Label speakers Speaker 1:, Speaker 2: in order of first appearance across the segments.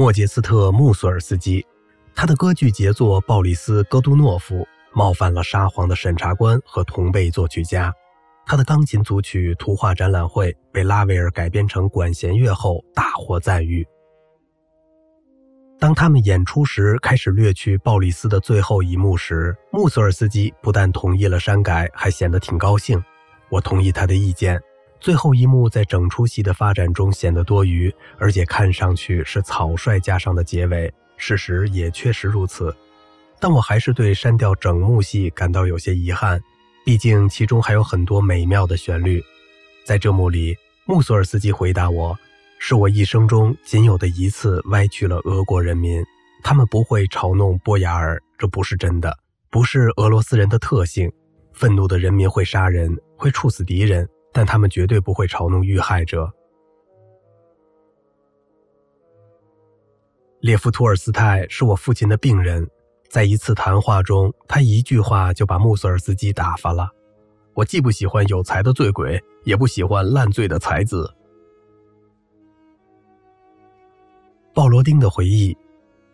Speaker 1: 莫杰斯特·穆索尔斯基，他的歌剧杰作《鲍里斯·戈杜诺夫》冒犯了沙皇的审查官和同辈作曲家。他的钢琴组曲《图画展览会》被拉威尔改编成管弦乐后大获赞誉。当他们演出时开始略去鲍里斯的最后一幕时，穆索尔斯基不但同意了删改，还显得挺高兴。我同意他的意见。最后一幕在整出戏的发展中显得多余，而且看上去是草率加上的结尾。事实也确实如此，但我还是对删掉整幕戏感到有些遗憾。毕竟其中还有很多美妙的旋律，在这幕里，穆索尔斯基回答我：“是我一生中仅有的一次歪曲了俄国人民。他们不会嘲弄波雅尔，这不是真的，不是俄罗斯人的特性。愤怒的人民会杀人，会处死敌人，但他们绝对不会嘲弄遇害者。”列夫·托尔斯泰是我父亲的病人。在一次谈话中，他一句话就把穆索尔斯基打发了。我既不喜欢有才的醉鬼，也不喜欢烂醉的才子。鲍罗丁的回忆：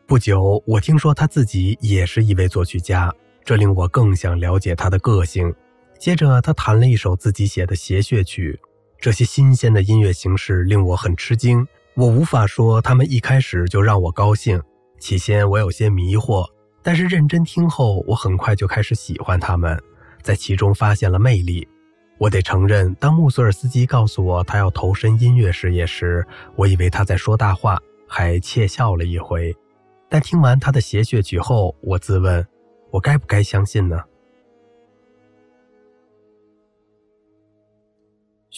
Speaker 1: 不久，我听说他自己也是一位作曲家，这令我更想了解他的个性。接着，他弹了一首自己写的谐谑曲。这些新鲜的音乐形式令我很吃惊。我无法说他们一开始就让我高兴。起先，我有些迷惑。但是认真听后，我很快就开始喜欢他们，在其中发现了魅力。我得承认，当穆索尔斯基告诉我他要投身音乐事业时，我以为他在说大话，还窃笑了一回。但听完他的谐谑曲后，我自问：我该不该相信呢？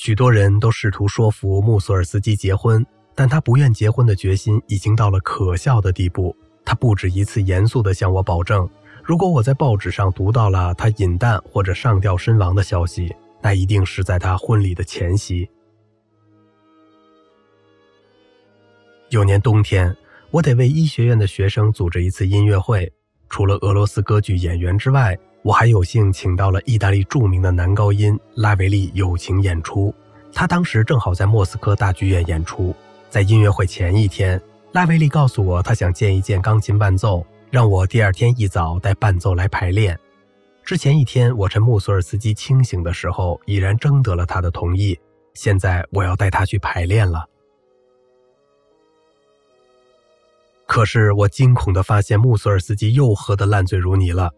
Speaker 1: 许多人都试图说服穆索尔斯基结婚，但他不愿结婚的决心已经到了可笑的地步。他不止一次严肃地向我保证，如果我在报纸上读到了他饮弹或者上吊身亡的消息，那一定是在他婚礼的前夕。有年冬天，我得为医学院的学生组织一次音乐会，除了俄罗斯歌剧演员之外，我还有幸请到了意大利著名的男高音拉维利友情演出。他当时正好在莫斯科大剧院演出，在音乐会前一天。拉维利告诉我，他想见一见钢琴伴奏，让我第二天一早带伴奏来排练。之前一天，我趁穆索尔斯基清醒的时候，已然征得了他的同意。现在我要带他去排练了。可是我惊恐地发现，穆索尔斯基又喝得烂醉如泥了。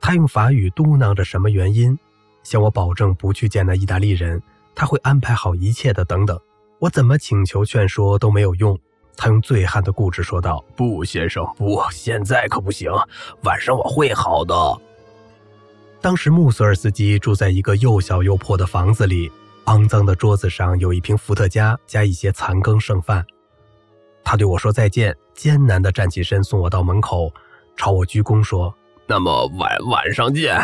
Speaker 1: 他用法语嘟囔着什么原因，向我保证不去见那意大利人，他会安排好一切的。等等，我怎么请求劝说都没有用。他用醉汉的固执说道：“不，先生，不，现在可不行。晚上我会好的。”当时穆索尔斯基住在一个又小又破的房子里，肮脏的桌子上有一瓶伏特加加一些残羹剩饭。他对我说再见，艰难地站起身送我到门口，朝我鞠躬说：“那么晚晚上见。”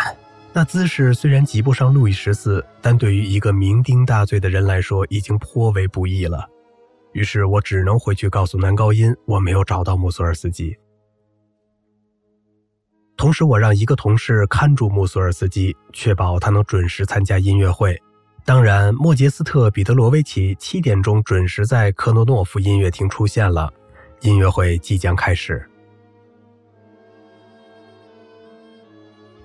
Speaker 1: 那姿势虽然及不上路易十四，但对于一个酩酊大醉的人来说，已经颇为不易了。于是我只能回去告诉男高音，我没有找到穆索尔斯基。同时，我让一个同事看住穆索尔斯基，确保他能准时参加音乐会。当然，莫杰斯特·彼得罗维奇七点钟准时在科诺诺夫音乐厅出现了，音乐会即将开始。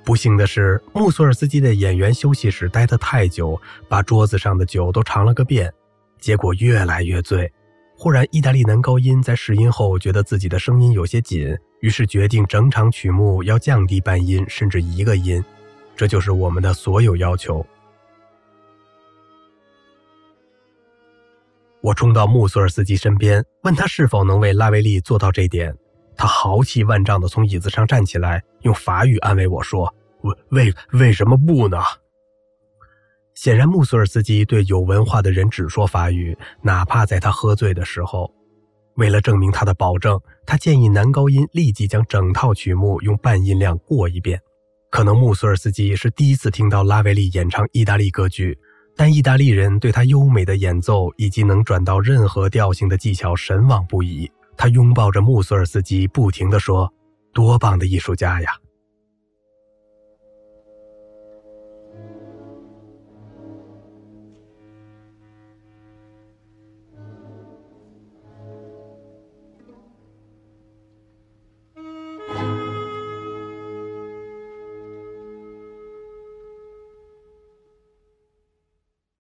Speaker 1: 不幸的是，穆索尔斯基的演员休息室待得太久，把桌子上的酒都尝了个遍，结果越来越醉。忽然，意大利男高音在试音后觉得自己的声音有些紧，于是决定整场曲目要降低半音，甚至一个音。这就是我们的所有要求。我冲到穆索尔斯基身边，问他是否能为拉维利做到这点。他豪气万丈地从椅子上站起来，用法语安慰我说：“为为为什么不呢？”显然，穆索尔斯基对有文化的人只说法语，哪怕在他喝醉的时候。为了证明他的保证，他建议男高音立即将整套曲目用半音量过一遍。可能穆索尔斯基是第一次听到拉维利演唱意大利歌剧，但意大利人对他优美的演奏以及能转到任何调性的技巧神往不已。他拥抱着穆索尔斯基，不停地说：“多棒的艺术家呀！”